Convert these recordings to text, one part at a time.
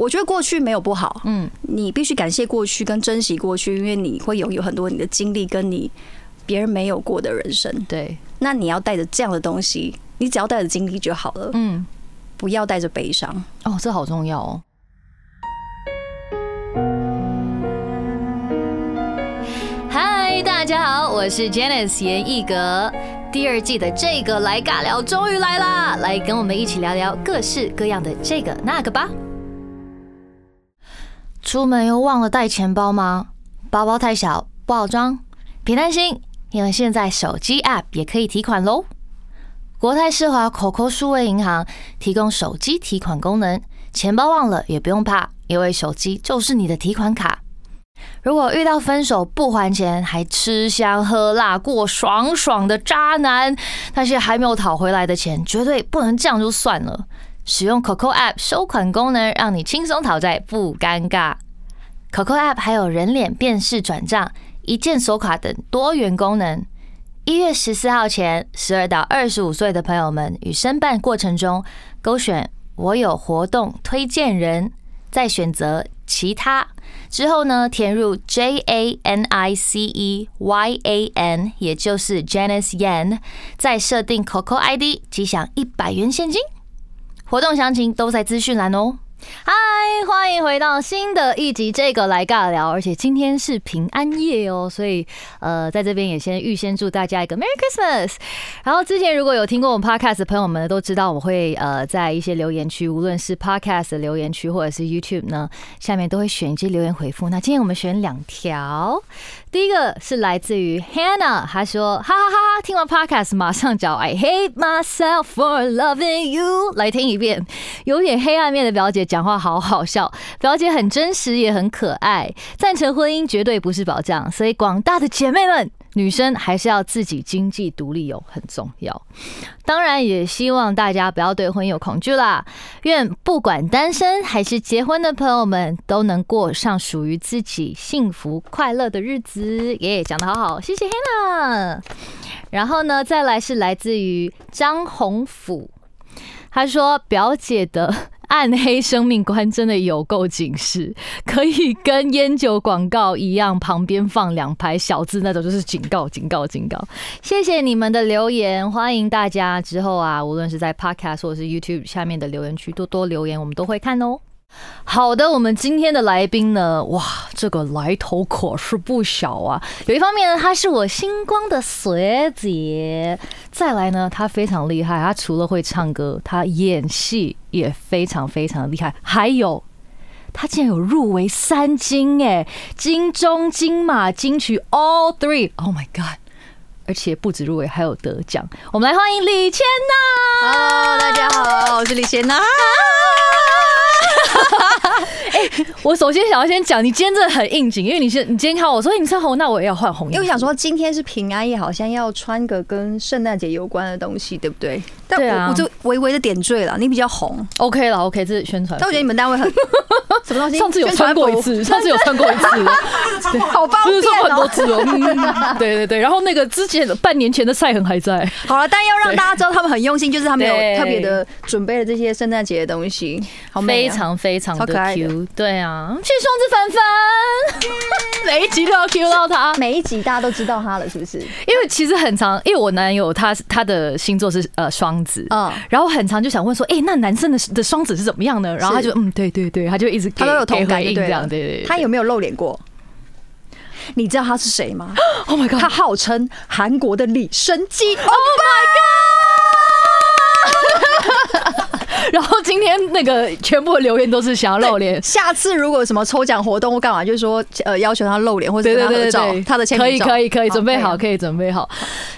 我觉得过去没有不好，嗯，你必须感谢过去跟珍惜过去，因为你会拥有很多你的经历跟你别人没有过的人生。对，那你要带着这样的东西，你只要带着经历就好了，嗯，不要带着悲伤。哦，这好重要哦。嗨，大家好，我是 Janice 严艺格。第二季的这个来尬聊终于来啦，来跟我们一起聊聊各式各样的这个那个吧。出门又忘了带钱包吗？包包太小不好装？别担心，因为现在手机 App 也可以提款喽。国泰世华 COCO 数位银行提供手机提款功能，钱包忘了也不用怕，因为手机就是你的提款卡。如果遇到分手不还钱，还吃香喝辣过爽爽的渣男，那些还没有讨回来的钱，绝对不能这样就算了。使用 COCO App 收款功能，让你轻松讨债不尴尬。COCO App 还有人脸辨识转账、一键锁卡等多元功能。一月十四号前，十二到二十五岁的朋友们与申办过程中勾选“我有活动推荐人”，再选择其他之后呢，填入 J A N I C E Y A N，也就是 Janice Yan，再设定 COCO ID，即享一百元现金。活动详情都在资讯栏哦。嗨，欢迎回到新的一集，这个来尬聊，而且今天是平安夜哦，所以呃，在这边也先预先祝大家一个 Merry Christmas。然后之前如果有听过我们 Podcast 的朋友们都知道，我会呃在一些留言区，无论是 Podcast 的留言区或者是 YouTube 呢，下面都会选一些留言回复。那今天我们选两条，第一个是来自于 Hannah，她说哈哈哈哈，听完 Podcast 马上找 I hate myself for loving you 来听一遍，有点黑暗面的表姐。讲话好好笑，表姐很真实也很可爱。赞成婚姻绝对不是保障，所以广大的姐妹们，女生还是要自己经济独立哦，很重要。当然也希望大家不要对婚姻有恐惧啦。愿不管单身还是结婚的朋友们，都能过上属于自己幸福快乐的日子。耶，讲得好好，谢谢 Hannah。然后呢，再来是来自于张宏甫，他说表姐的。暗黑生命观真的有够警示，可以跟烟酒广告一样，旁边放两排小字，那种就是警告、警告、警告。谢谢你们的留言，欢迎大家之后啊，无论是在 Podcast 或者是 YouTube 下面的留言区多多留言，我们都会看哦。好的，我们今天的来宾呢，哇，这个来头可是不小啊。有一方面呢，他是我星光的学姐；再来呢，他非常厉害，他除了会唱歌，他演戏也非常非常厉害。还有，他竟然有入围三金哎，金钟、金马、金曲 all three，Oh my god！而且不止入围，还有得奖。我们来欢迎李千娜。Hello，大家好，我是李千娜。哎，我首先想要先讲，你今天真的很应景，因为你是你今天看我说你穿红，那我也要换红。因为我想说今天是平安夜，好像要穿个跟圣诞节有关的东西，对不对？对啊，我就微微的点缀了。你比较红，OK 了，OK，这是宣传。但我觉得你们单位很 什么东西？上次有穿过一次，上次有穿过一次，好方便哦，很多次哦。对对对，然后那个之前半年前的赛痕还在。好了，但要让大家知道他们很用心，就是他们有特别的准备了这些圣诞节的东西，好非常非常的 Q。对啊，谢谢双子凡凡，每一集都要 Q 到他，每一集大家都知道他了，是不是？因为其实很长，因为我男友他他的星座是呃双子，嗯，然后很长就想问说，哎，那男生的的双子是怎么样呢？然后他就嗯，对对对，他就一直他都有同感这样，对对。他有没有露脸过？你知道他是谁吗？Oh my god，他号称韩国的李生基。Oh my god！然后今天那个全部的留言都是想要露脸。下次如果什么抽奖活动或干嘛，就是说呃要求他露脸或者跟他合照，他的签名可以可以可以准备好，可以准备好。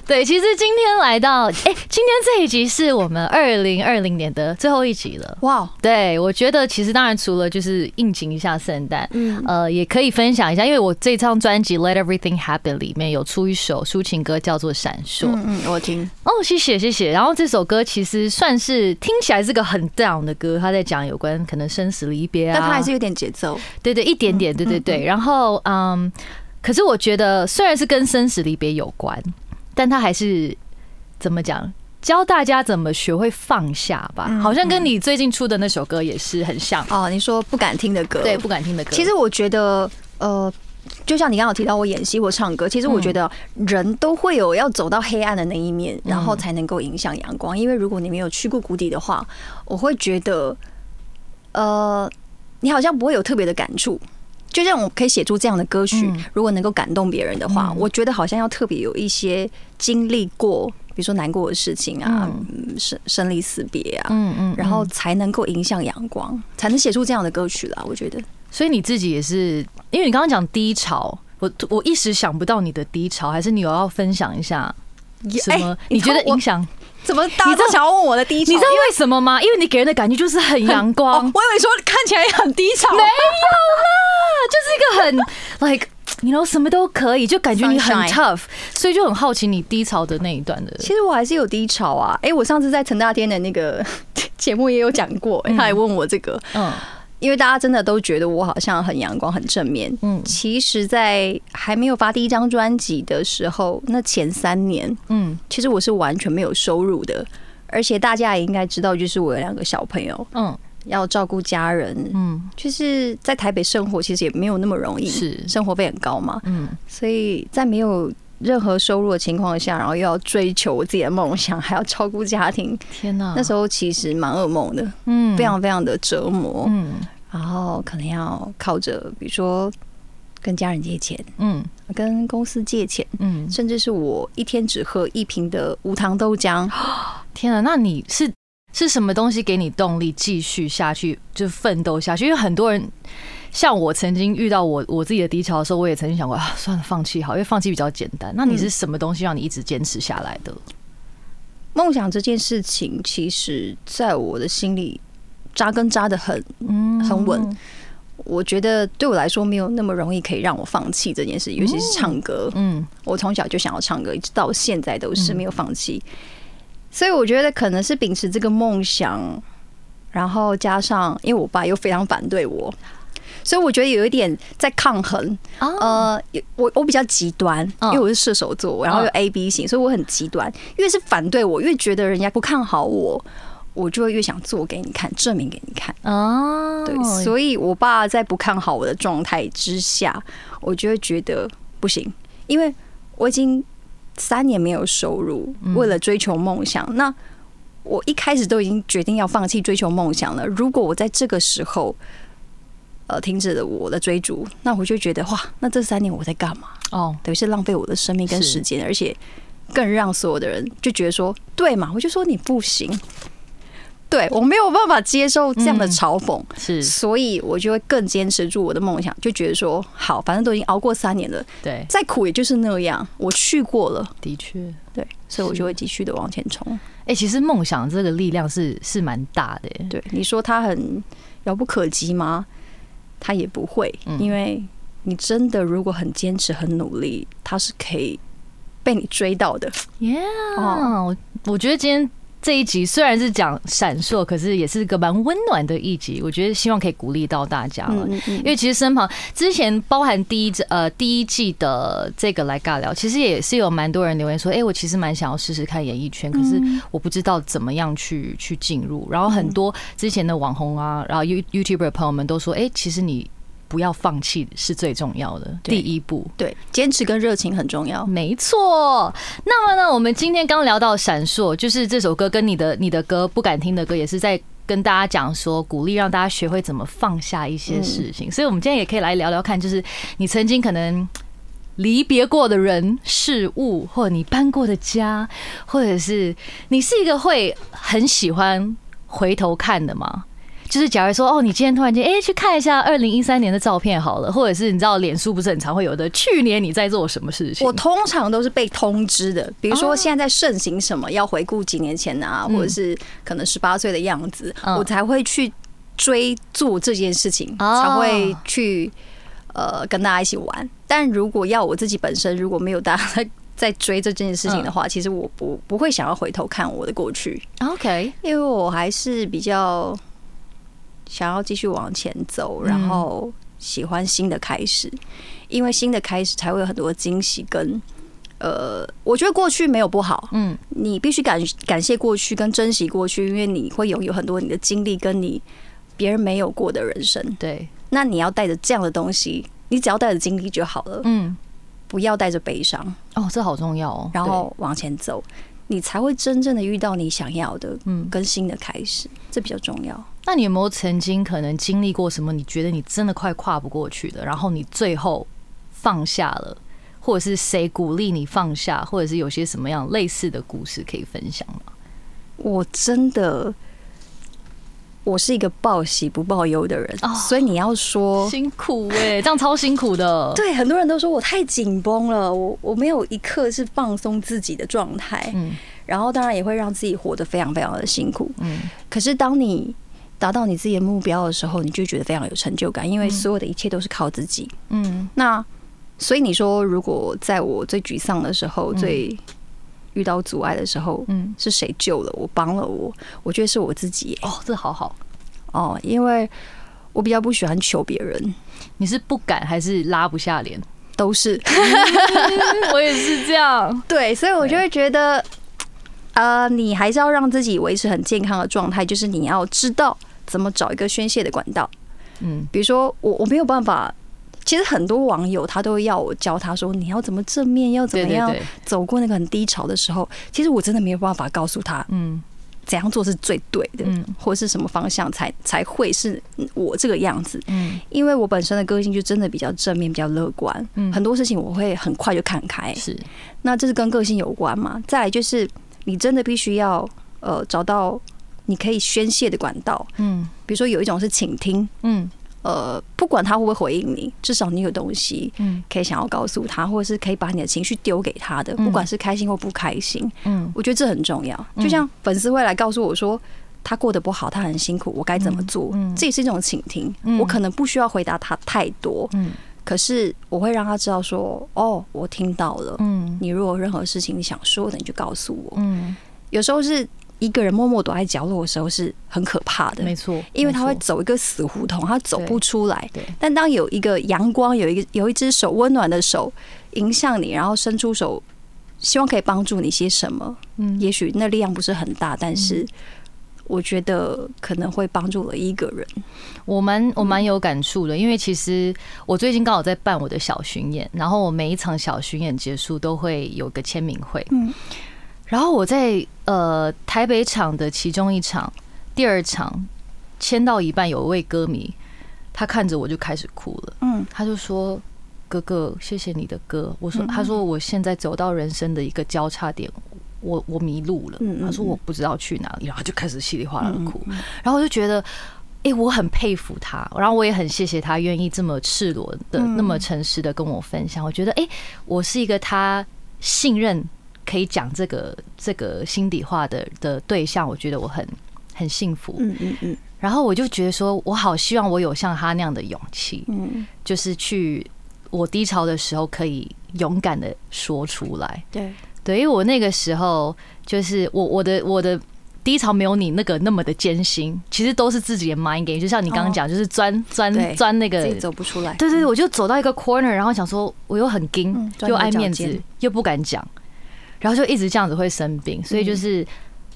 对，其实今天来到哎，今天这一集是我们二零二零年的最后一集了。哇，对我觉得其实当然除了就是应景一下圣诞，嗯呃也可以分享一下，因为我这张专辑《Let Everything Happen》里面有出一首抒情歌叫做《闪烁》。嗯嗯，我听。哦，谢谢谢谢。然后这首歌其实算是听起来是个很。Down 的歌，他在讲有关可能生死离别啊，但他还是有点节奏，对对，一点点，对对对。然后，嗯，可是我觉得虽然是跟生死离别有关，但他还是怎么讲，教大家怎么学会放下吧，嗯好像跟你最近出的那首歌也是很像。哦，你说不敢听的歌，对，不敢听的歌。其实我觉得，呃，就像你刚刚有提到我演戏或唱歌，其实我觉得人都会有要走到黑暗的那一面，然后才能够影响阳光。因为如果你没有去过谷底的话，我会觉得，呃，你好像不会有特别的感触。就像我可以写出这样的歌曲嗯，如果能够感动别人的话，嗯我觉得好像要特别有一些经历过，比如说难过的事情啊，嗯生生离死别啊，嗯嗯然后才能够影响阳光，才能写出这样的歌曲啦。我觉得。所以你自己也是，因为你刚刚讲低潮，我我一时想不到你的低潮，还是你有要分享一下什么？哎你觉得影响？怎么大家都想要问我的低潮？你知道为什么吗？因为你给人的感觉就是很阳光，哦，我以为说看起来很低潮，没有啦，就是一个很 like you know 什么都可以，就感觉你很 tough，所以就很好奇你低潮的那一段的。其实我还是有低潮啊。哎、我上次在陈大天的那个 节目也有讲过、哎他还问我这个，嗯因为大家真的都觉得我好像很阳光、很正面。嗯。其实，在还没有发第一张专辑的时候，那前三年，嗯。其实我是完全没有收入的。而且大家也应该知道，就是我有两个小朋友嗯。要照顾家人，嗯。就是在台北生活，其实也没有那么容易，是。生活费很高嘛。嗯。所以在没有任何收入的情况下，然后又要追求我自己的梦想，还要照顾家庭，天哪，那时候其实蛮噩梦的，嗯非常非常的折磨。嗯然后可能要靠着，比如说跟家人借钱，嗯跟公司借钱，嗯，甚至是我一天只喝一瓶的无糖豆浆。天哪，那你是是什么东西给你动力继续下去，就奋斗下去？因为很多人。像我曾经遇到我我自己的低潮的时候，我也曾经想过啊，算了，放弃好，因为放弃比较简单。那你是什么东西让你一直坚持下来的？梦想这件事情，其实在我的心里扎根扎的很嗯很稳。我觉得对我来说没有那么容易可以让我放弃这件事，尤其是唱歌。嗯我从小就想要唱歌，一直到现在都是没有放弃。所以我觉得可能是秉持这个梦想，然后加上因为我爸又非常反对我，所以我觉得有一点在抗衡。啊呃，我我比较极端，嗯因为我是射手座，然后又 A B 型，所以我很极端。越是反对我，越觉得人家不看好我，我就会越想做给你看，证明给你看。啊，对，所以我爸在不看好我的状态之下，我就会觉得不行，因为我已经三年没有收入，为了追求梦想，那我一开始都已经决定要放弃追求梦想了。如果我在这个时候，呃，停止了我的追逐，那我就觉得哇，那这三年我在干嘛？哦，等于是浪费我的生命跟时间，而且更让所有的人就觉得说，对嘛？我就说你不行，对我没有办法接受这样的嗯嘲讽，是所以我就会更坚持住我的梦想，就觉得说，好，反正都已经熬过三年了，对，再苦也就是那样，我去过了，的确。对，所以我就会继续的往前冲。哎、其实梦想这个力量是是蛮大的耶。对，你说它很遥不可及吗？它也不会，嗯因为你真的如果很坚持、很努力，他是可以被你追到的。Yeah，我觉得今天这一集虽然是讲闪烁，可是也是个蛮温暖的一集。我觉得希望可以鼓励到大家了。因为其实身旁之前包含第一呃第一季的这个来尬聊，其实也是有蛮多人留言说，哎、我其实蛮想要试试看演艺圈，可是我不知道怎么样去去进入。然后很多之前的网红啊，然后 You YouTuber 的朋友们都说，哎、其实你不要放弃是最重要的第一步。对，坚持跟热情很重要。没错。那么呢，我们今天刚聊到《闪烁》，就是这首歌跟你的你的歌不敢听的歌，也是在跟大家讲说，鼓励让大家学会怎么放下一些事情。所以，我们今天也可以来聊聊看，就是你曾经可能。离别过的人事物，或者你搬过的家，或者是你是一个会很喜欢回头看的吗？就是假如说，哦，你今天突然间，哎、去看一下二零一三年的照片好了，或者是你知道，脸书不是很常会有的，去年你在做什么事情？我通常都是被通知的，比如哦。说现在在盛行什么，要回顾几年前啊，嗯或者是可能十八岁的样子，嗯我才会去追做这件事情，哦才会去呃跟大家一起玩。但如果要我自己本身，如果没有大家在在追这件事情的嗯。话，其实我不不会想要回头看我的过去，OK，因为我还是比较想要继续往前走，然后喜欢新的开始，因为新的开始才会有很多惊喜跟呃，我觉得过去没有不好，嗯。你必须感感谢过去跟珍惜过去，因为你会拥有很多你的经历跟你别人没有过的人生。对，那你要带着这样的东西，你只要带着经历就好了，嗯，不要带着悲伤，哦，这好重要哦。然后往前走，你才会真正的遇到你想要的，嗯。跟新的开始，这比较重要。那你有没有曾经可能经历过什么？你觉得你真的快跨不过去的，然后你最后放下了，或者是谁鼓励你放下，或者是有些什么样类似的故事可以分享吗？我真的，我是一个报喜不报忧的人，哦所以你要说。辛苦哎、这样超辛苦的。对，很多人都说我太紧绷了，我我没有一刻是放松自己的状态，嗯然后当然也会让自己活得非常非常的辛苦。嗯可是当你达到你自己的目标的时候，你就觉得非常有成就感，因为所有的一切都是靠自己。嗯那所以你说，如果在我最沮丧的时候，嗯最遇到阻碍的时候，嗯，是谁救了我、帮了我？我觉得是我自己耶哦，这好好。哦，因为我比较不喜欢求别人，你是不敢还是拉不下脸？都是 我也是这样。对，所以我就会觉得，呃，你还是要让自己维持很健康的状态，就是你要知道怎么找一个宣泄的管道。嗯比如说，我我没有办法。其实很多网友他都要我教他说你要怎么正面，要怎么样走过那个很低潮的时候。其实我真的没有办法告诉他嗯怎样做是最对的，嗯或是什么方向才才会是我这个样子。嗯因为我本身的个性就真的比较正面，比较乐观，嗯很多事情我会很快就看开。是那这是跟个性有关嘛？再来就是你真的必须要呃找到你可以宣泄的管道，嗯比如说有一种是倾听，嗯呃，不管他会不会回应你，至少你有东西嗯可以想要告诉他，或者是可以把你的情绪丢给他的，嗯不管是开心或不开心，嗯我觉得这很重要。嗯就像粉丝会来告诉我说。他过得不好，他很辛苦，我该怎么做？这也是一种倾听。嗯我可能不需要回答他太多，嗯可是我会让他知道说：“哦，我听到了。嗯你如果有任何事情你想说的，你就告诉我。嗯，有时候是一个人默默躲在角落的时候是很可怕的，没错，因为他会走一个死胡同，他走不出来。对。但当有一个阳光，有一个有一只手温暖的手迎向你，然后伸出手，希望可以帮助你些什么，嗯。也许那力量不是很大，但是我觉得可能会帮助了一个人。我蛮我蛮有感触的，因为其实我最近刚好在办我的小巡演，然后我每一场小巡演结束都会有个签名会，嗯然后我在呃台北场的其中一场，第二场签到一半，有一位歌迷，他看着我就开始哭了，嗯他就说：“哥哥，谢谢你的歌。”我说：“嗯他说我现在走到人生的一个交叉点，我我迷路了。他说我不知道去哪里，然后就开始稀里哗啦的哭。嗯然后我就觉得，哎、我很佩服他，然后我也很谢谢他愿意这么赤裸的、嗯那么诚实的跟我分享。我觉得，哎、我是一个他信任可以讲这个这个心底话的的对象，我觉得我很很幸福。嗯嗯嗯然后我就觉得说，我好希望我有像他那样的勇气，嗯，就是去我低潮的时候可以勇敢的说出来。对，对，因为我那个时候就是我我的我的低潮没有你那个那么的艰辛，其实都是自己的 mind game，就像你刚刚讲，就是钻钻钻那个走不出来。对对对，我就走到一个 corner，然后想说我又很惊又爱面子，又不敢讲，然后就一直这样子会生病，所以嗯就是。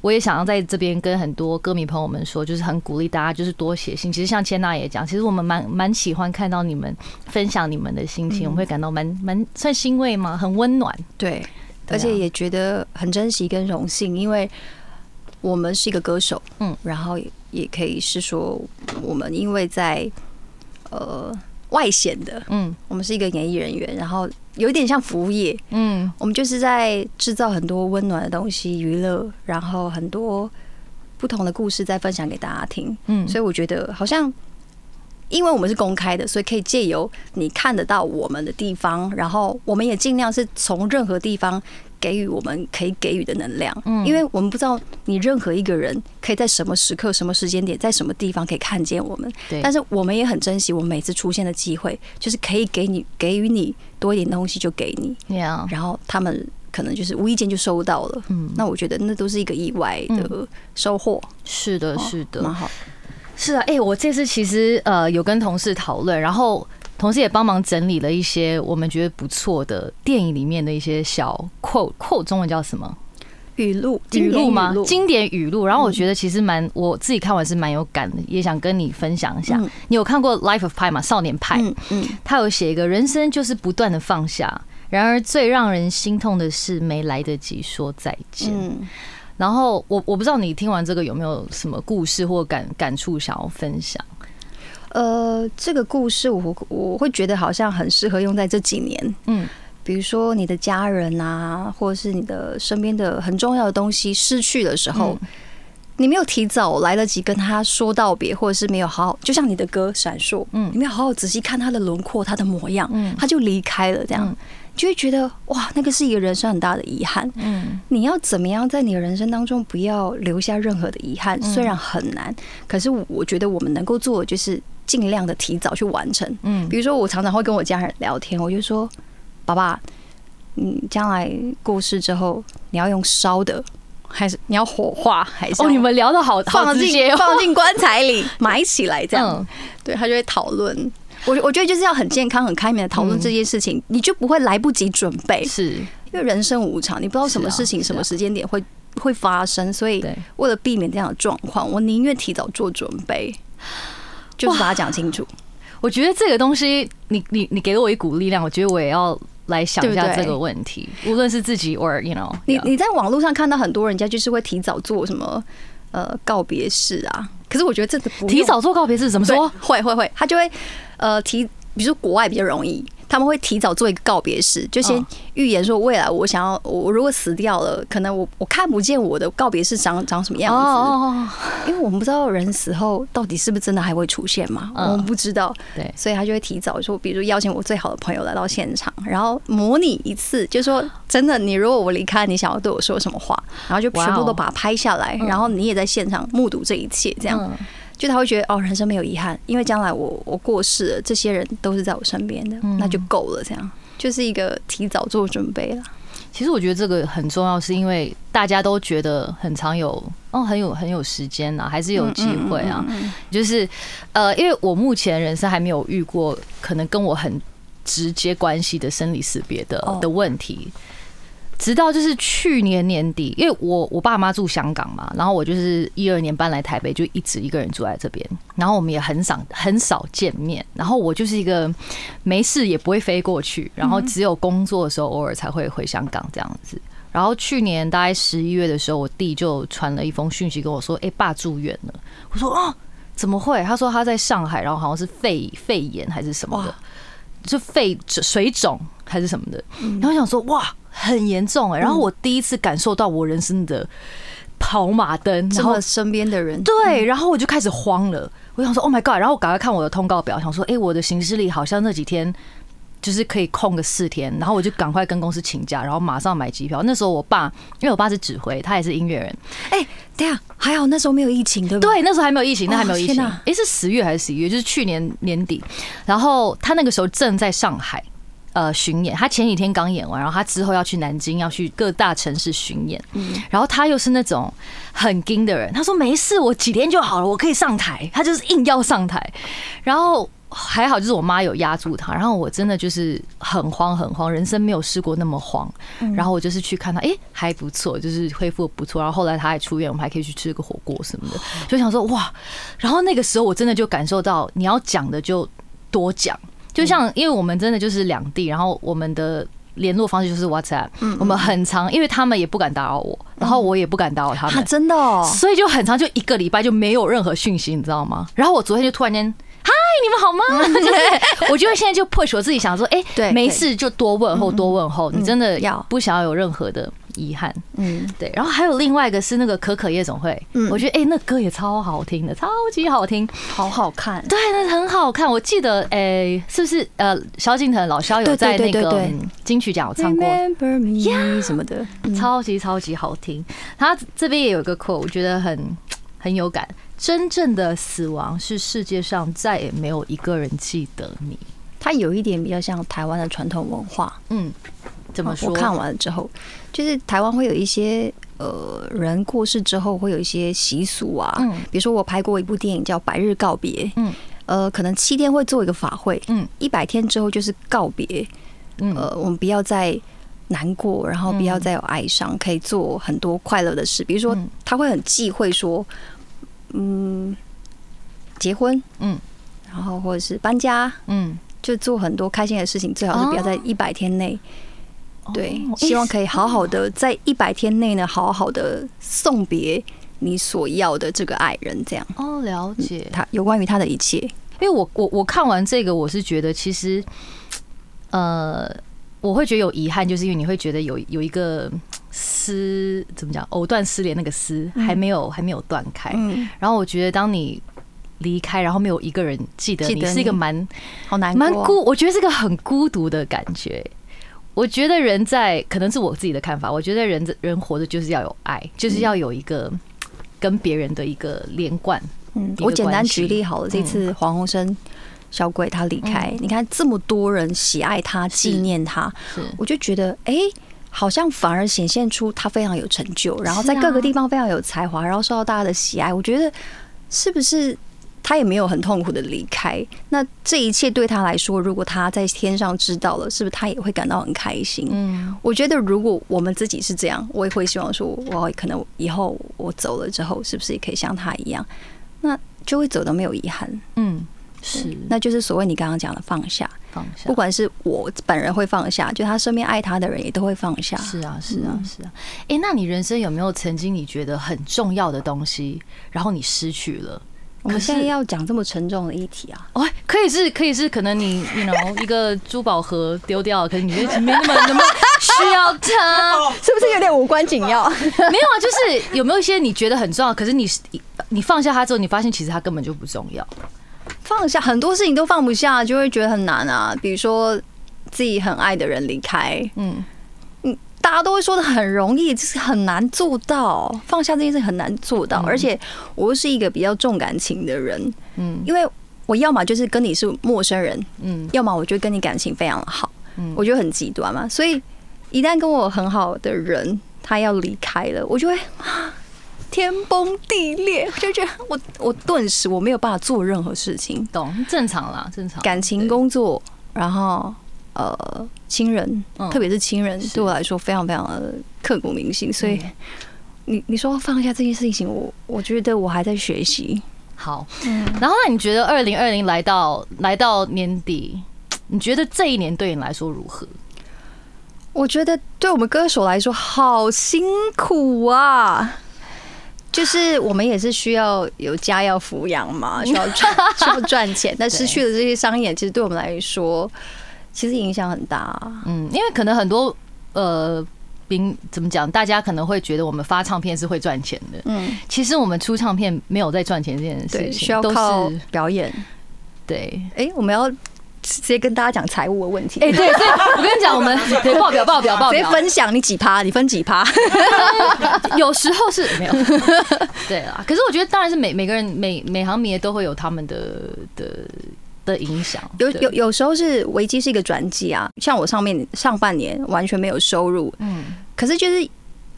我也想要在这边跟很多歌迷朋友们说，就是很鼓励大家，就是多写信。其实像千娜也讲，其实我们蛮蛮喜欢看到你们分享你们的心情，嗯我们会感到蛮蛮算欣慰吗？很温暖。对，而且也觉得很珍惜跟荣幸，因为我们是一个歌手，嗯，然后也也可以是说，我们因为在呃外显的，嗯我们是一个演艺人员，然后有一点像服务业，嗯。我们就是在制造很多温暖的东西，娱乐，然后很多不同的故事再分享给大家听，嗯，所以我觉得好像。因为我们是公开的，所以可以借由你看得到我们的地方，然后我们也尽量是从任何地方给予我们可以给予的能量。嗯因为我们不知道你任何一个人可以在什么时刻、什么时间点、在什么地方可以看见我们，对，但是我们也很珍惜我们每次出现的机会，就是可以给你给予你多一点东西就给你，yeah, 然后他们可能就是无意间就收到了。嗯，那我觉得那都是一个意外的收获，是的，哦是的，蛮好。是啊，哎、我这次其实呃有跟同事讨论，然后同时也帮忙整理了一些我们觉得不错的电影里面的一些小 quote quote 中文叫什么？语录，语录吗？经经典语录。然后我觉得其实蛮，我自己看完是蛮有感的，也想跟你分享一下。你有看过《Life of Pi》吗？少年派，嗯嗯，他有写一个人生就是不断的放下，然而最让人心痛的是没来得及说再见。然后我我不知道你听完这个有没有什么故事或感感触想要分享？呃，这个故事我我会觉得好像很适合用在这几年，嗯。比如说你的家人啊，或者是你的身边的很重要的东西失去的时候，你没有提早来得及跟他说道别，或者是没有好好，就像你的歌闪烁，嗯，你没有好好仔细看他的轮廓、他的模样，嗯，他就离开了，这样。就会觉得哇，那个是一个人生很大的遗憾，嗯，你要怎么样在你的人生当中不要留下任何的遗憾？虽然很难，可是我觉得我们能够做的就是尽量的提早去完成，嗯，比如说我常常会跟我家人聊天，我就说。爸爸，你将来过世之后，你要用烧的，还是你要火化？还是哦，你们聊的好放进放进棺材里 埋起来这样？对他就会讨论。我我觉得就是要很健康、很开明的讨论这件事情，你就不会来不及准备。是因为人生无常，你不知道什么事情、什么时间点会会发生，所以为了避免这样的状况，我宁愿提早做准备，就是把它讲清楚。我觉得这个东西，你你你给了我一股力量，我觉得我也要。来想一下这个问题，无论是自己，or you know，你你在网络上看到很多人家就是会提早做什么呃告别式啊，可是我觉得这个提早做告别式怎么说？会会会，他就会呃提，比如说国外比较容易。他们会提早做一个告别式，就先预言说未来我想要我如果死掉了，可能我我看不见我的告别式长长什么样子，因为我们不知道人死后到底是不是真的还会出现嘛，我们不知道，对，所以他就会提早说，比如邀请我最好的朋友来到现场，然后模拟一次，就说真的，你如果我离开，你想要对我说什么话，然后就全部都把它拍下来，然后你也在现场目睹这一切，这样。就他会觉得哦，人生没有遗憾，因为将来我我过世了，这些人都是在我身边的，那就够了。这样就是一个提早做准备了。其实我觉得这个很重要，是因为大家都觉得很常有哦，很有很有时间啊，还是有机会啊。就是呃，因为我目前人生还没有遇过可能跟我很直接关系的生离死别的的问题。直到就是去年年底，因为我我爸妈住香港嘛，然后我就是一二年搬来台北，就一直一个人住在这边，然后我们也很少很少见面，然后我就是一个没事也不会飞过去，然后只有工作的时候偶尔才会回香港这样子。然后去年大概十一月的时候，我弟就传了一封讯息跟我说：“哎，爸住院了。”我说：“啊，怎么会？”他说他在上海，然后好像是肺肺炎还是什么的，就肺水肿还是什么的。然后想说：“哇。”很严重哎，然后我第一次感受到我人生的跑马灯，然后身边的人对，然后我就开始慌了。我想说，Oh my God！然后我赶快看我的通告表，想说，哎，我的行事历好像那几天就是可以空个四天，然后我就赶快跟公司请假，然后马上买机票。那时候我爸，因为我爸是指挥，他也是音乐人。哎，对啊，还好那时候没有疫情，对不对？对，那时候还没有疫情，那还没有疫情。哎，是十月还是十一月？就是去年年底。然后他那个时候正在上海。呃，巡演，他前几天刚演完，然后他之后要去南京，要去各大城市巡演。嗯，然后他又是那种很硬的人，他说没事，我几天就好了，我可以上台。他就是硬要上台，然后还好，就是我妈有压住他，然后我真的就是很慌很慌，人生没有试过那么慌。然后我就是去看他，哎，还不错，就是恢复不错。然后后来他还出院，我们还可以去吃个火锅什么的，就想说哇。然后那个时候我真的就感受到，你要讲的就多讲。就像，因为我们真的就是两地，然后我们的联络方式就是 WhatsApp，我们很长，因为他们也不敢打扰我，然后我也不敢打扰他们，真的，所以就很长，就一个礼拜就没有任何讯息，你知道吗？然后我昨天就突然间，嗨，你们好吗？就是我觉得现在就 push 我自己想说，哎，没事就多问候，多问候，你真的要。不想要有任何的。遗憾，嗯，对，然后还有另外一个是那个可可夜总会，嗯，我觉得哎，那歌也超好听的，超级好听，好好看，对，那很好看。我记得，哎，是不是呃，萧敬腾老萧有在那个金曲奖唱过。呀。什么的，超级超级好听。他这边也有一个 quote，我觉得很很有感。真正的死亡是世界上再也没有一个人记得你。它有一点比较像台湾的传统文化，嗯。怎么说？我看完了之后，就是台湾会有一些呃人过世之后会有一些习俗啊，嗯，比如说我拍过一部电影叫《百日告别》，嗯，呃，可能七天会做一个法会，嗯一百天之后就是告别，嗯呃，我们不要再难过，然后不要再有哀伤，可以做很多快乐的事。比如说嗯，他会很忌讳说，嗯，结婚，嗯然后或者是搬家，嗯，就做很多开心的事情，最好是不要在一百天内。对，哦希望可以好好的在一百天内呢，好好的送别你所要的这个爱人，这样哦，了解。他有关于他的一切。因为我我我看完这个，我是觉得其实，呃，我会觉得有遗憾，就是因为你会觉得有有一个丝怎么讲，藕断丝连那个丝还没有还没有断开。嗯，然后我觉得当你离开，然后没有一个人记得你，是一个蛮好难蛮孤，我觉得是个很孤独的感觉。我觉得人在可能是我自己的看法，我觉得人人活着就是要有爱，就是要有一个跟别人的一个连贯。嗯我简单举例好了，这次黄鸿生小鬼他离开，你看这么多人喜爱他、纪念他，我就觉得哎。好像反而显现出他非常有成就，然后在各个地方非常有才华，然后受到大家的喜爱。我觉得是不是他也没有很痛苦的离开？那这一切对他来说，如果他在天上知道了，是不是他也会感到很开心？嗯我觉得如果我们自己是这样，我也会希望说，我可能以后我走了之后，是不是也可以像他一样？那就会走的没有遗憾。嗯，是那就是所谓你刚刚讲的放下，放下不。管是我本人会放下，就他身边爱他的人也都会放下。是啊，是啊，嗯是啊。哎、那你人生有没有曾经你觉得很重要的东西，然后你失去了？我们现在要讲这么沉重的议题啊？哦，可以是，可以是，可能你，you know，一个珠宝盒丢掉了，可是你觉得没那么那么需要它，是不是有点无关紧要？没有啊，就是有没有一些你觉得很重要，可是你你放下它之后，你发现其实它根本就不重要。放下很多事情都放不下，就会觉得很难啊。比如说自己很爱的人离开，嗯，大家都会说的很容易，就是很难做到。放下这件事很难做到，而且我又是一个比较重感情的人，嗯因为我要么就是跟你是陌生人，嗯要么我就跟你感情非常好，嗯我觉得很极端嘛。所以一旦跟我很好的人他要离开了，我就会啊天崩地裂，我就觉得我我顿时我没有办法做任何事情，懂，正常啦，正常。感情、工作，然后呃亲人，嗯特别是亲人对我来说非常非常的刻骨铭心，所以嗯你你说放下这件事情，我我觉得我还在学习。好，然后那你觉得二零二零来到来到年底，你觉得这一年对你来说如何？我觉得对我们歌手来说好辛苦啊。就是我们也是需要有家要抚养嘛，需要赚 需要赚钱，但失去了这些商演，其实对我们来说，其实影响很大啊。嗯，因为可能很多呃，兵怎么讲，大家可能会觉得我们发唱片是会赚钱的，嗯，其实我们出唱片没有在赚钱这件事对，情，需要都靠是表演。对。哎，我们要直接跟大家讲财务的问题。哎、对，所以我跟你讲，我们 对报表报表报直接表，分享你几趴，你分几趴？有时候是没有，对啊。可是我觉得，当然是每每个人每每行每业都会有他们的的的影响。有有有时候是危机是一个转机啊，像我上面上半年完全没有收入，嗯。可是就是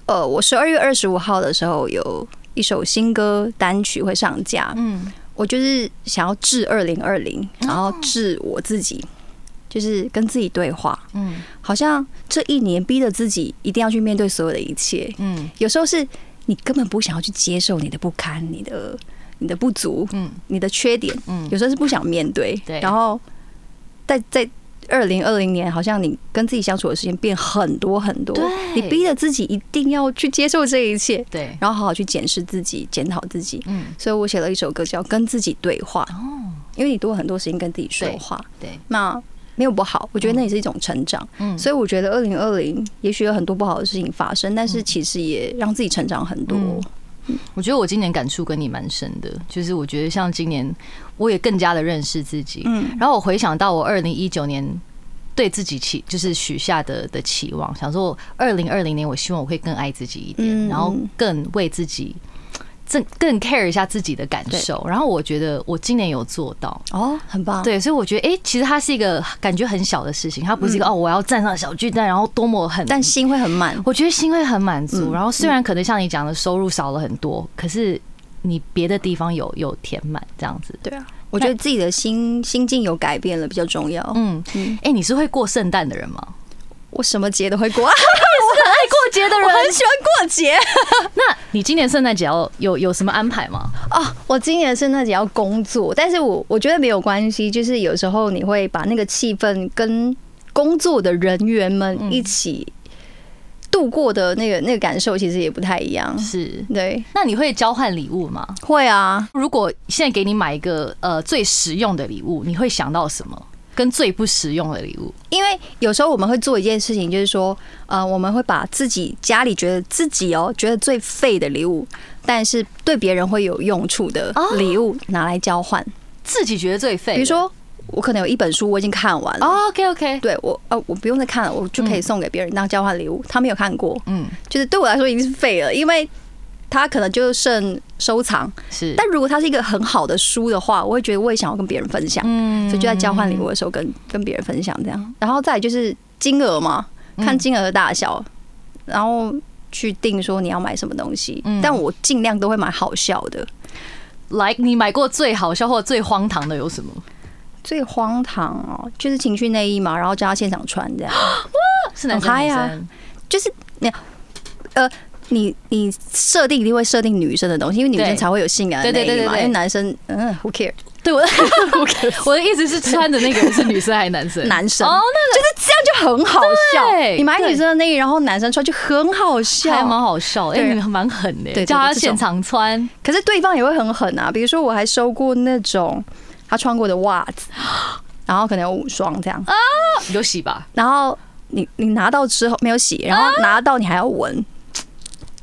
呃，我十二月二十五号的时候有一首新歌单曲会上架，嗯。我就是想要致二零二零，然后致我自己，就是跟自己对话，嗯。好像这一年逼着自己一定要去面对所有的一切，嗯。有时候是你根本不想要去接受你的不堪，你的你的不足，嗯。你的缺点，嗯。有时候是不想面对，对。然后在在二零二零年，好像你跟自己相处的时间变很多很多，对。你逼着自己一定要去接受这一切，对，然后好好去检视自己，检讨自己。嗯。所以我写了一首歌叫《跟自己对话》，哦。因为你多很多时间跟自己说话，对，那没有不好，我觉得那也是一种成长。嗯。所以我觉得二零二零也许有很多不好的事情发生，但是其实也让自己成长很多。嗯我觉得我今年感触跟你蛮深的，就是我觉得像今年我也更加的认识自己，嗯然后我回想到我二零一九年对自己期就是许下的的期望，想说二零二零年我希望我会更爱自己一点，嗯然后更为自己。更更 care 一下自己的感受，然后我觉得我今年有做到，哦，很棒。对，所以我觉得，哎、其实它是一个感觉很小的事情，它不是一个、哦，我要站上小巨蛋，然后多么很，嗯但心会很满。我觉得心会很满足。嗯然后虽然可能像你讲的收入少了很多，可是你别的地方有有填满这样子。对啊，我觉得自己的心心境有改变了比较重要。嗯嗯，哎，你是会过圣诞的人吗？我什么节都会过 节的人，我很喜欢过节。那你今年圣诞节要有有什么安排吗？啊，我今年圣诞节要工作，但是我我觉得没有关系，就是有时候你会把那个气氛跟工作的人员们一起度过的那个那个感受，其实也不太一样。是对，那你会交换礼物吗？会啊。如果现在给你买一个呃最实用的礼物，你会想到什么？跟最不实用的礼物，因为有时候我们会做一件事情，就是说，呃，我们会把自己家里觉得自己哦觉得最废的礼物，但是对别人会有用处的礼物拿来交换。自己觉得最废，比如说我可能有一本书我已经看完了，OK OK，对我呃我不用再看了，我就可以送给别人当交换礼物。他没有看过，嗯，就是对我来说已经是废了，因为。他可能就剩收藏，是。但如果他是一个很好的书的话，我会觉得我也想要跟别人分享，嗯所以就在交换礼物的时候跟跟别人分享这样。然后再就是金额嘛，看金额的大小，然后去定说你要买什么东西。但我尽量都会买好笑的。来，你买过最好笑或最荒唐的有什么？最荒唐哦，就是情趣内衣嘛，然后叫他现场穿这样。哇，是男生女生？就是那呃。你你设定一定会设定女生的东西，因为女生才会有性感的内衣嘛。因为男生，嗯，Who care？对我，我的意思是穿的那个人是女生还是男生？男生哦，那就是这样就很好笑。你买女生的内衣，然后男生穿就很好笑，还蛮好笑。哎，蛮狠的，叫他现场穿。可是对方也会很狠啊。比如说，我还收过那种他穿过的袜子，然后可能有五双这样啊，你就洗吧。然后你你拿到之后没有洗，然后拿到你还要闻。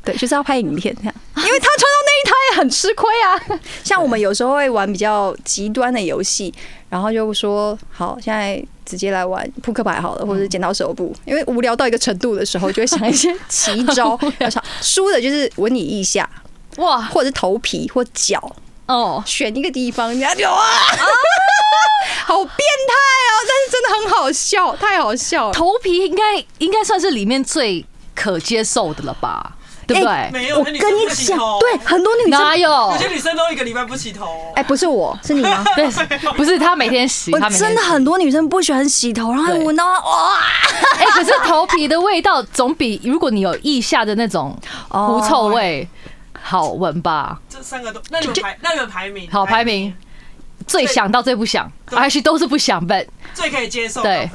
对，就是要拍影片这样，因为他穿到那一他也很吃亏啊。像我们有时候会玩比较极端的游戏，然后就说好，现在直接来玩扑克牌好了，或者剪刀手部，因为无聊到一个程度的时候，就会想一些奇招。要输的就是吻你一下哇，或者是头皮或脚哦，选一个地方，人家就哇，好变态哦！但是真的很好笑，太好笑了。头皮应该应该算是里面最可接受的了吧？对不对？没有，我跟你讲，对，很多女生哪有？有些女生都一个礼拜不洗头。哎，不是我，是你吗？对，不是她每天洗。我真的很多女生不喜欢洗头，然后闻到哇！哎，可是头皮的味道总比如果你有腋下的那种狐臭味好闻吧？这三个都，那你们排，那你们排名？好，排名最想到最不想，而且都是不想本最可以接受，对，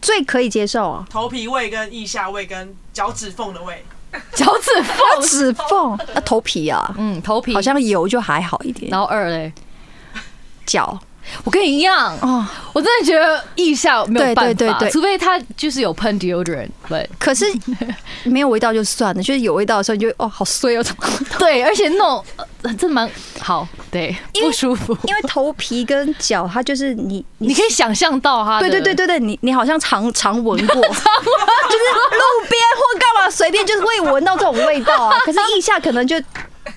最可以接受啊！头皮味跟腋下味跟脚趾缝的味。脚趾缝，指缝，啊头皮啊，嗯，头皮。好像油就还好一点。然后二嘞，脚。我跟你一样哦，我真的觉得腋下没有办法，除非他就是有喷 deodorant，对。可是没有味道就算了，就是有味道的时候，你就哦好衰哦，对，而且那种真的蛮好，对，不舒服。因为头皮跟脚，它就是你，你可以想象到哈，对对对对对，你你好像常常闻过，就是路边或干嘛随便就是会闻到这种味道啊。可是腋下可能就。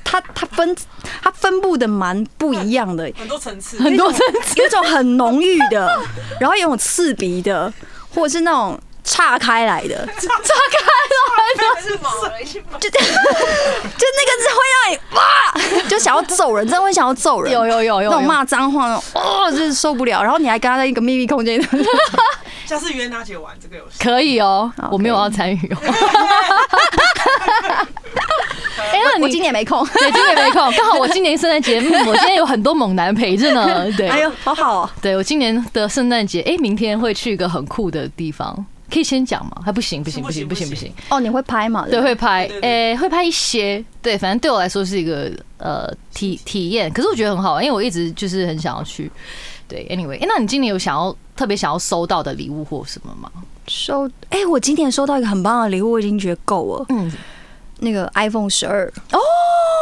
它它分它分布的蛮不一样的，很多层次，很多层次，有一种很浓郁的，然后有种刺鼻的，或者是那种岔开来的，岔开来的，是就 就那个字会让你哇，就想要揍人，真的会想要揍人，有有有有那种骂脏话，那种哦，就是受不了。然后你还跟他在一个秘密空间，下次约娜姐玩这个游戏，可以哦，我没有要参与。哦。哎，那我今年没空，对，今年没空，刚好我今年圣诞节，我今天有很多猛男陪着呢。对，哎呦，好好。对我今年的圣诞节，哎，明天会去一个很酷的地方，可以先讲吗？还不行，不行，不行，不行，不行。哦，你会拍吗？对，会拍，诶，会拍一些。对，反正对我来说是一个呃体体验，可是我觉得很好，因为我一直就是很想要去。对，anyway，哎，那你今年有想要特别想要收到的礼物或什么吗？收，哎，我今年收到一个很棒的礼物，我已经觉得够了。嗯。那个 iPhone 十二哦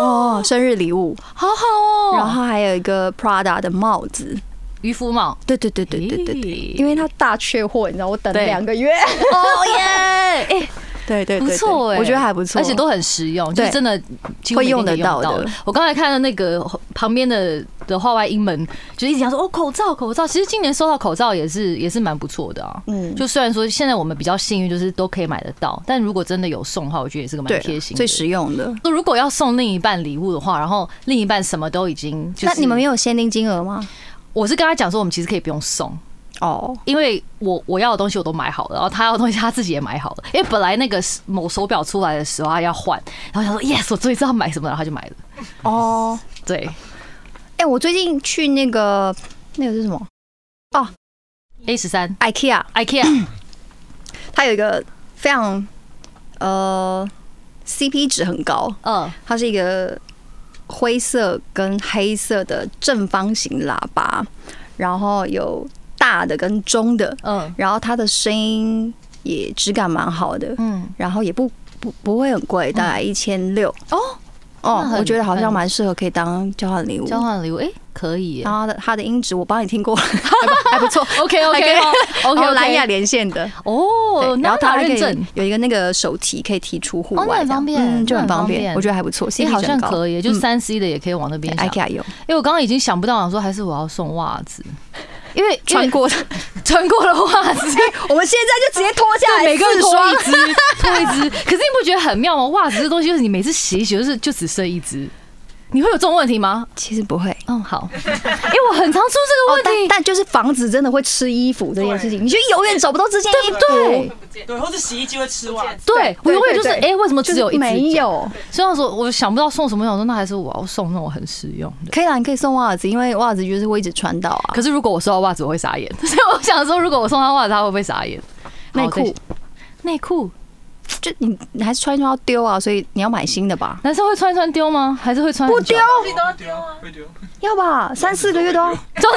哦，生日礼物，好好哦。然后还有一个 Prada 的帽子，渔夫帽。对对对对对对对，因为它大缺货，你知道，我等两个月。哦耶！哎。对对，不错哎，我觉得还不错，而且都很实用，就真的会用得到的。我刚才看到那个旁边的的话外音门，就一直讲说哦，口罩口罩。其实今年收到口罩也是也是蛮不错的啊。嗯，就虽然说现在我们比较幸运，就是都可以买得到，但如果真的有送的话，我觉得也是个蛮贴心、最实用的。那如果要送另一半礼物的话，然后另一半什么都已经，那你们没有限定金额吗？我是跟他讲说，我们其实可以不用送。哦，因为我我要的东西我都买好了，然后他要的东西他自己也买好了。因为本来那个某手表出来的时候他要换，然后想说 yes，我终于知道买什么，然后他就买了。哦，对，哎，我最近去那个那个是什么？哦，A 十三，IKEA，IKEA，它有一个非常呃 CP 值很高，嗯，它是一个灰色跟黑色的正方形喇叭，然后有。大的跟中的，嗯，然后它的声音也质感蛮好的，嗯，然后也不不不会很贵，大概一千六。哦哦，我觉得好像蛮适合可以当交换礼物，交换礼物哎可以，然后的它的音质我帮你听过，还不错，OK OK OK，蓝牙连线的。哦，然后它认证。有一个那个手提可以提出户外，很方便，就很方便，我觉得还不错，哎好像可以，就三 C 的也可以往那边，IKEA 有，因为我刚刚已经想不到了，说还是我要送袜子。因为穿过穿过的 袜子，我们现在就直接脱下来，每个人脱一只，脱一只。可是你不觉得很妙吗？袜子这东西就是你每次洗一洗，就是就只剩一只。你会有这种问题吗？其实不会。嗯，好。因为我很常出这个问题，但就是房子真的会吃衣服这件事情，你就永远找不到这件衣服。对对，或者洗衣机会吃袜子。对，我永远就是哎，为什么只有一只？没有。所以说，我想不到送什么，想说那还是我要送那种很实用的。可以啦，你可以送袜子，因为袜子就是会一直穿到啊。可是如果我收到袜子，我会傻眼。所 以我想说，如果我送他袜子，他会不会傻眼？内裤，内裤。就你，你还是穿一穿要丢啊，所以你要买新的吧？男生会穿一穿丢吗？还是会穿不丢？都要丢啊，会丢。要吧，三四个月都要。他的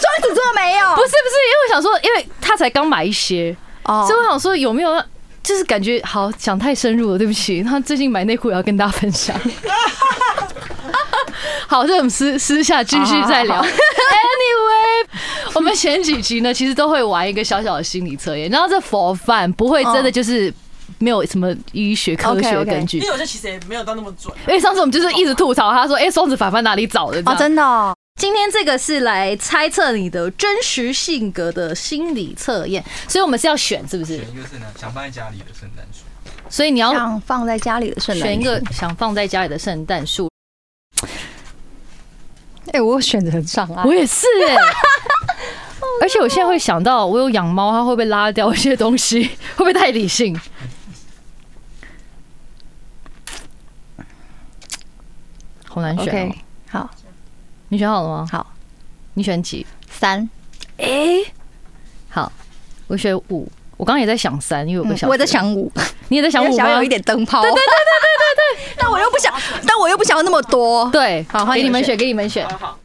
双子座没有？不是不是，因为我想说，因为他才刚买一些，哦所以我想说有没有，就是感觉好想太深入了，对不起。他最近买内裤也要跟大家分享。好，这我们私私下继续再聊。Anyway，我们前几集呢，其实都会玩一个小小的心理测验，然后这佛饭不会真的就是没有什么医学科学根据，因为我这其实也没有到那么准。因为上次我们就是一直吐槽，他说：“哎，双子反反哪里找的？”啊，真的。今天这个是来猜测你的真实性格的心理测验，所以我们是要选，是不是？选一个是呢，想放在家里的圣诞树。所以你要想放在家里的圣诞，选一个想放在家里的圣诞树。哎，我选择障碍，我也是哎，而且我现在会想到，我有养猫，它会不会拉掉一些东西？会不会太理性？好难选。好，你选好了吗？好，你选几？三。哎，好，我选五。我刚刚也在想三，因为我个小，我在想五，你也在想五想有一点灯泡。对对对对对对对。但我又不想，但我又不想要那么多。对，好，给你们选，给你们选。好，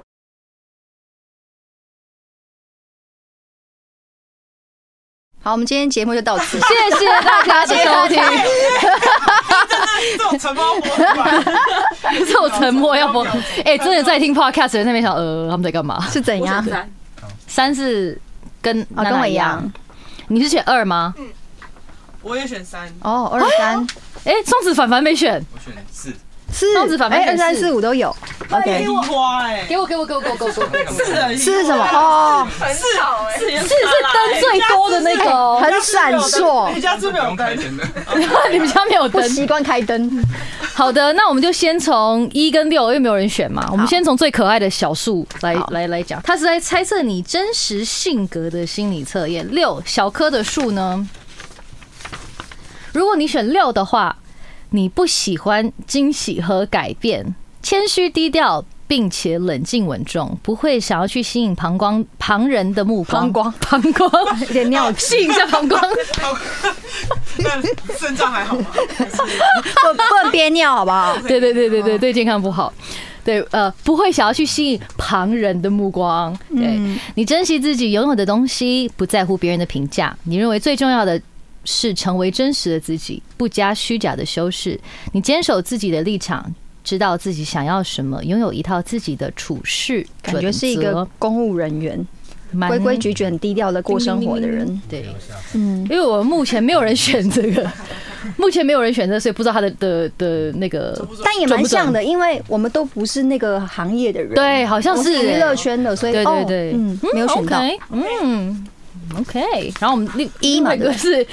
我们今天节目就到此，谢谢大家的收听。这种沉默，这种沉默要不？哎，真的在听 podcast 的那边想，呃，他们在干嘛？是怎样？三是跟跟我一样。你是选二吗？嗯，我也选三。哦，二三。哎，双子凡凡没选。我选四。四。双子反派二三四五都有。OK。花哎，给我给我给我给我给我给我。四是什么？哦，四好哎，四是灯最多的那个，很闪烁。你家是没有灯的。你们家没有灯，不习惯开灯。好的，那我们就先从一跟六，因为没有人选嘛。我们先从最可爱的小树来来来讲，它是在猜测你真实性格的心理测验。六小棵的树呢？如果你选六的话，你不喜欢惊喜和改变，谦虚低调。并且冷静稳重，不会想要去吸引旁光旁人的目光。膀胱，膀胱，有点尿，吸引一下膀胱。肾脏还好吗？不不能憋尿，好不好？对对对对对对，健康不好。对，呃，不会想要去吸引旁人的目光。对你珍惜自己拥有的东西，不在乎别人的评价。你认为最重要的是成为真实的自己，不加虚假的修饰。你坚守自己的立场。知道自己想要什么，拥有一套自己的处事，感觉是一个公务人员，规规矩矩、很低调的过生活的人。对，嗯，因为我目前没有人选这个，目前没有人选择，所以不知道他的的的那个，但也蛮像的，因为我们都不是那个行业的人，对，好像是。娱乐圈的，所以对对对，嗯，没有选到，嗯，OK，然后我们另一个是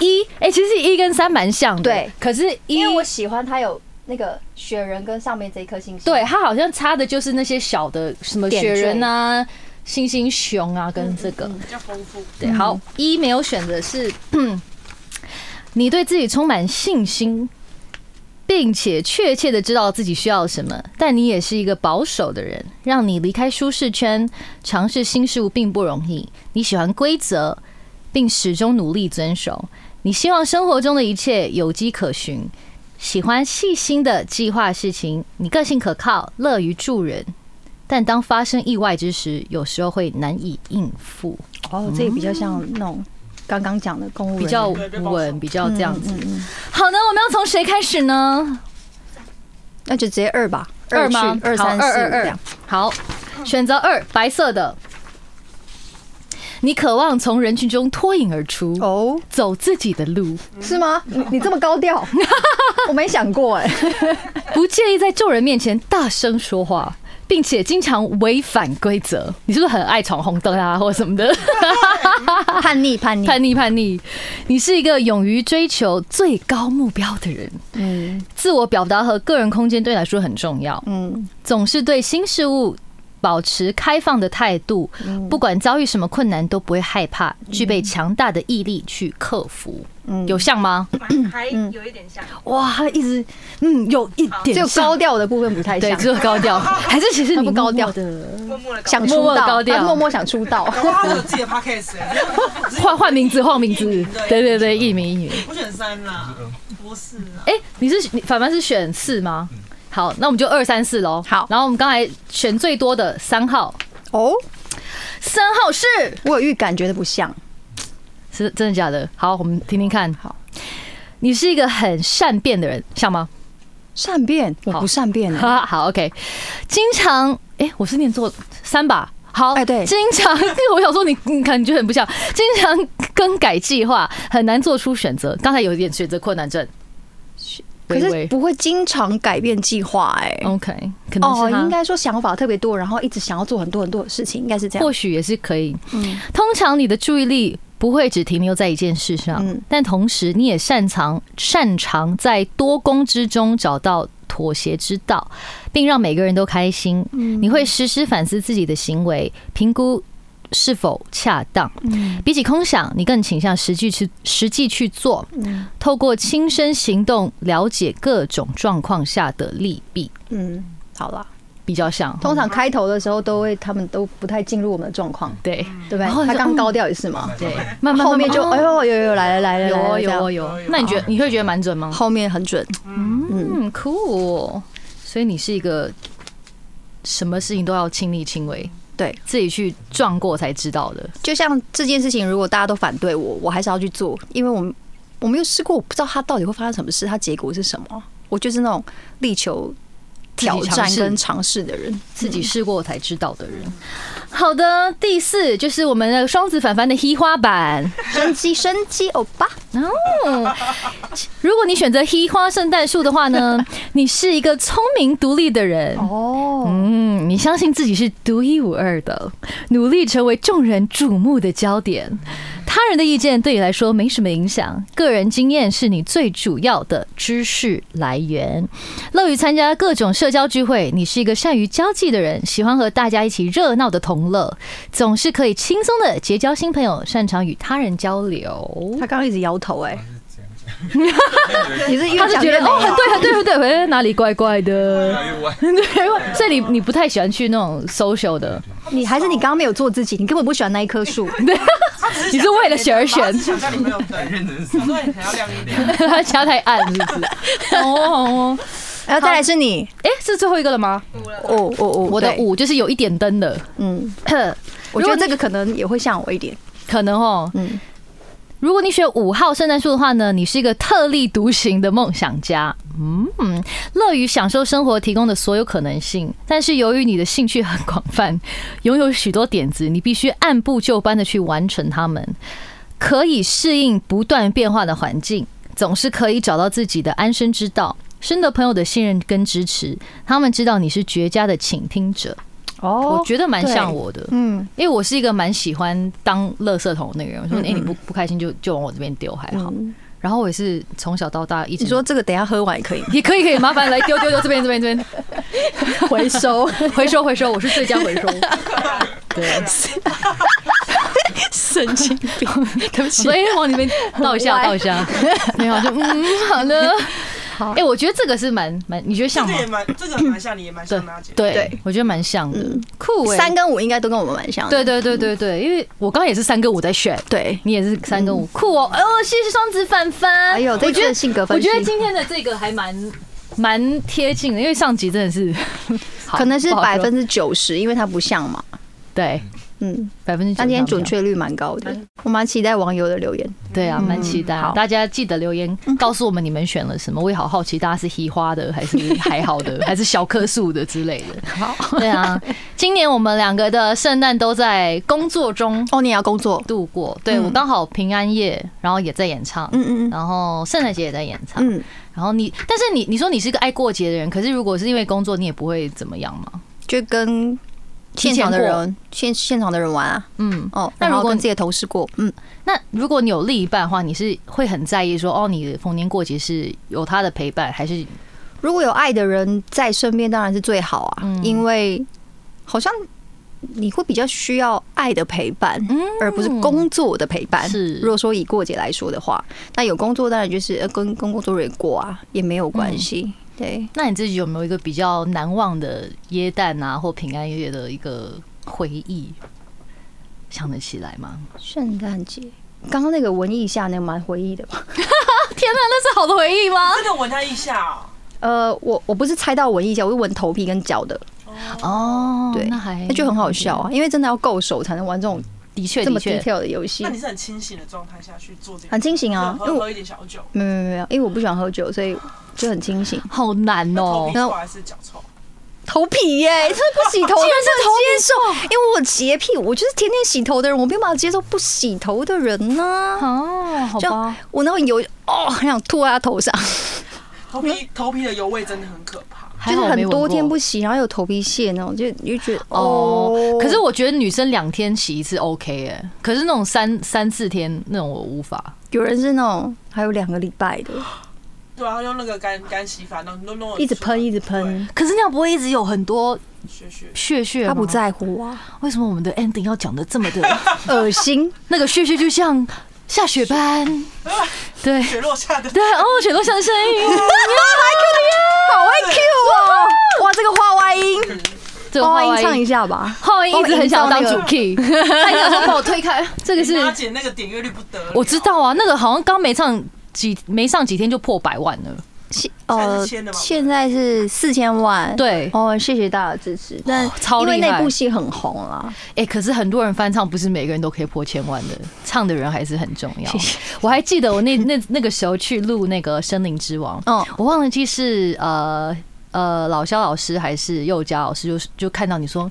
一，哎，其实一跟三蛮像的，对，可是因为我喜欢它有。那个雪人跟上面这一颗星星。对，它好像差的就是那些小的什么雪人缀啊、星星熊啊，跟这个。比较丰富。对，好，一没有选的是，你对自己充满信心，并且确切的知道自己需要什么，但你也是一个保守的人，让你离开舒适圈，尝试新事物并不容易。你喜欢规则，并始终努力遵守。你希望生活中的一切有迹可循，喜欢细心的计划事情。你个性可靠，乐于助人，但当发生意外之时，有时候会难以应付。哦，这个比较像那种刚刚讲的公务员比较稳，比较这样子。好的，我们要从谁开始呢？那就直接二吧，二吗？二三四二二二。好，选择二，白色的。你渴望从人群中脱颖而出，哦，走自己的路，是吗？你你这么高调，我没想过哎。不介意在众人面前大声说话，并且经常违反规则。你是不是很爱闯红灯啊，或什么的？叛 逆叛逆，叛逆叛逆，你是一个勇于追求最高目标的人。嗯自我表达和个人空间对你来说很重要。嗯总是对新事物保持开放的态度，嗯。不管遭遇什么困难都不会害怕，具备强大的毅力去克服。嗯，有像吗？还有一点像，哇，他一直嗯有一只有点就高调的部分不太对，像，只有高调，还是其实你不高调。的默默的想出道，默默默想出道。搞不好他有自己的 podcast 哎，换换名字，换名字，对对对，艺名艺名。我选三啦，不是啊，哎，你是你反凡是选四吗？好，那我们就二三四喽。好然后我们刚才选最多的三号，哦，三号是我有预感觉得不像。是真的假的？好，我们听听看。好，你是一个很善变的人，像吗？善变，我不善变欸哈，好，OK。经常，哎、我是念错三吧？好，哎对经常，我想说你，你感觉很不像，经常更改计划，很难做出选择。刚才有一点选择困难症，可是不会经常改变计划哎。OK，可能哦，应该说想法特别多，然后一直想要做很多很多的事情，应该是这样或。许也是可以。嗯通常你的注意力不会只停留在一件事上，嗯但同时你也擅长擅长在多功之中找到妥协之道，并让每个人都开心。嗯你会时时反思自己的行为，评估是否恰当。嗯。比起空想，你更倾向实际去实际去做，嗯。透过亲身行动了解各种状况下的利弊，嗯，好了。比较像。通常开头的时候都会，他们都不太进入我们的状况，对。对吧然后？他刚高调也是嘛，对，慢慢后面就哎呦有有有来了来了有有哦有。那你觉得你会觉得蛮准吗？后面很准，嗯，cool。所以你是一个什么事情都要亲力亲为，对，自己去撞过才知道的。就像这件事情，如果大家都反对我，我还是要去做，因为我们我没有试过，我不知道它到底会发生什么事，它结果是什么。我就是那种力求挑战跟尝试的人。自己试过才知道的人。好的，第四就是我们的双子反凡的黑花版。生机生机欧巴，哦，如果你选择黑花圣诞树的话呢，你是一个聪明独立的人。哦，嗯，你相信自己是独一无二的，努力成为众人瞩目的焦点。他人的意见对你来说没什么影响，个人经验是你最主要的知识来源。乐于参加各种社交聚会，你是一个善于交际的人，喜欢和大家一起热闹的同乐，总是可以轻松的结交新朋友，擅长与他人交流。他刚刚一直摇头，哎，你是越他是觉得哦，很美对，很对，很对，喂，哪里怪怪的？对，所以你你不太喜欢去那种 social 的，你还是你刚刚没有做自己，你根本不喜欢那一棵树。你是为了选而选，他家太暗是不是？哦哦，然后再来是你，哎，是最后一个了吗？哦哦哦，我的五就是有一点灯的，嗯，我觉得这个可能也会像我一点，可能哦。嗯，如果你选五号圣诞树的话呢，你是一个特立独行的梦想家，嗯，乐于享受生活提供的所有可能性。但是由于你的兴趣很广泛，拥有许多点子，你必须按部就班的去完成它们，可以适应不断变化的环境，总是可以找到自己的安身之道。深得朋友的信任跟支持，他们知道你是绝佳的倾听者，哦我觉得蛮像我的。嗯，因为我是一个蛮喜欢当垃圾桶的那个人，我说哎、你不不开心就就往我这边丢还好。嗯然后我也是从小到大一直你说这个等一下喝完也可以？也可以可以，麻烦来丢丢丢这边这边这边回收 回收回收，我是最佳回收。对，神经病，对不起所。以往里面倒一下歪倒一下，没有就嗯好的。好，哎，我觉得这个是蛮蛮，你觉得像吗这个？也蛮，这个蛮像你，也蛮像娜姐。对对，我觉得蛮像的，酷哎。三跟五应该都跟我们蛮像的。对对对对对，因为我刚刚也是三跟五在选，对，你也是三跟五，酷哦！哦，谢谢双子凡凡。哎呦这次的我觉得我性格分析觉得今天的这个还蛮蛮贴近的，因为上集真的是 可能是百分之九十，因为它不像嘛。对嗯，百分之九，但今天准确率蛮高的，我蛮期待网友的留言。对啊，蛮期待好。大家记得留言告诉我们你们选了什么，我也好好奇，大家是喜花的还是还好的，还是小棵树的之类的。好，对啊，今年我们两个的圣诞都在工作中哦，你也要工作？度过。对嗯我刚好平安夜，然后也在演唱，嗯嗯嗯然后圣诞节也在演唱。嗯，然后你，但是你你说你是个爱过节的人，可是如果是因为工作，你也不会怎么样嘛？就跟现场的人现现场的人玩啊。嗯，哦，那如果然后跟自己的同事过，嗯，那如果你有另一半的话，你是会很在意说，哦，你的逢年过节是有他的陪伴，还是如果有爱的人在身边，当然是最好啊，嗯因为好像你会比较需要爱的陪伴，而不是工作的陪伴。嗯是如果说以过节来说的话，那有工作当然就是呃跟跟工作人员过啊，也没有关系。嗯对，那你自己有没有一个比较难忘的耶诞啊或平安夜的一个回忆？想得起来吗？圣诞节。刚刚那个文艺下那个蛮回忆的吧？天哪，那是好的回忆吗？真的闻他一下哦，呃，我我不是猜到闻一下，我是闻头皮跟脚的，哦，对那还那就很好笑啊，因为真的要够熟才能玩这种的确这么，detail 的游戏那。你是很清醒的状态下去做这个，很清醒啊因为我喝喝一点小酒，没有没有没有，因为我不喜欢喝酒，所以就很清醒。好难哦皮。臭还是脚臭？头皮耶、真的不洗头，竟然是头皮接受，因为我洁癖，我就是天天洗头的人，我没有办法接受不洗头的人呢、哦，好就吧，我那种油哦，很想吐在他头上，头皮头皮的油味真的很可怕。就是很多天不洗，然后有头皮屑那种，就你就觉得哦哦。，可是我觉得女生两天洗一次 OK 哎，可是那种三三四天那种我无法。有人是那种还有两个礼拜的，对啊，用那个干干洗法，弄弄弄，一直喷一直喷，可是那样不会一直有很多血血。血血他不。在乎啊，为什么我们的 ending 要讲的这么的 恶心。那个血血就像下雪般？对雪落下的，对哦，雪落下的声音。好会 Q 哦！哇，这个花外音，这个花外音唱一下吧。花外音一直很想要当主 key，他一直想说把我推开。这个是姐那个点阅率不得，我知道啊，那个好像刚没唱几没上几天就破百万了。现现在呃现在是四千万。对，哦，谢谢大家的支持。但超厉害因为那部戏很红了，哎、可是很多人翻唱，不是每个人都可以破千万的，唱的人还是很重要。我还记得我那那那个时候去录那个《森林之王》，嗯我忘了记是呃呃老肖老师还是佑佳老师就是，就看到你说。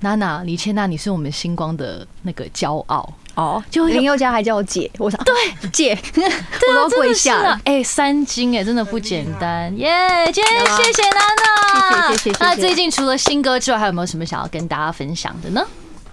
娜娜，李千娜，你是我们星光的那个骄傲，哦，就林宥嘉还叫我姐，我想对姐，我都真跪下了。哎、三金哎、真的不简单耶今天谢谢娜娜，谢谢谢谢那最近除了新歌之外，还有没有什么想要跟大家分享的呢？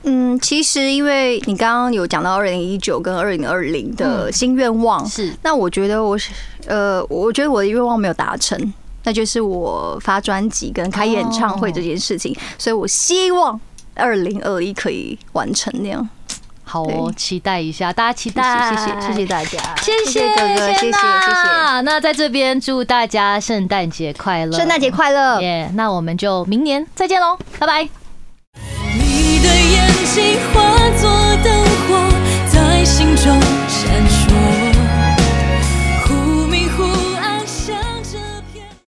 嗯，其实因为你刚刚有讲到二零一九跟二零二零的新愿望，是那我觉得我是呃，我觉得我的愿望没有达成，那就是我发专辑跟开演唱会这件事情，所以我希望二零二一可以完成那样。好哦，期待一下，大家期待，谢谢谢谢谢大家，谢谢哥哥，谢谢谢谢，娜那在这边祝大家圣诞节快乐，圣诞节快乐！耶那我们就明年再见喽，拜拜。你的眼睛化作灯火，在心中闪烁。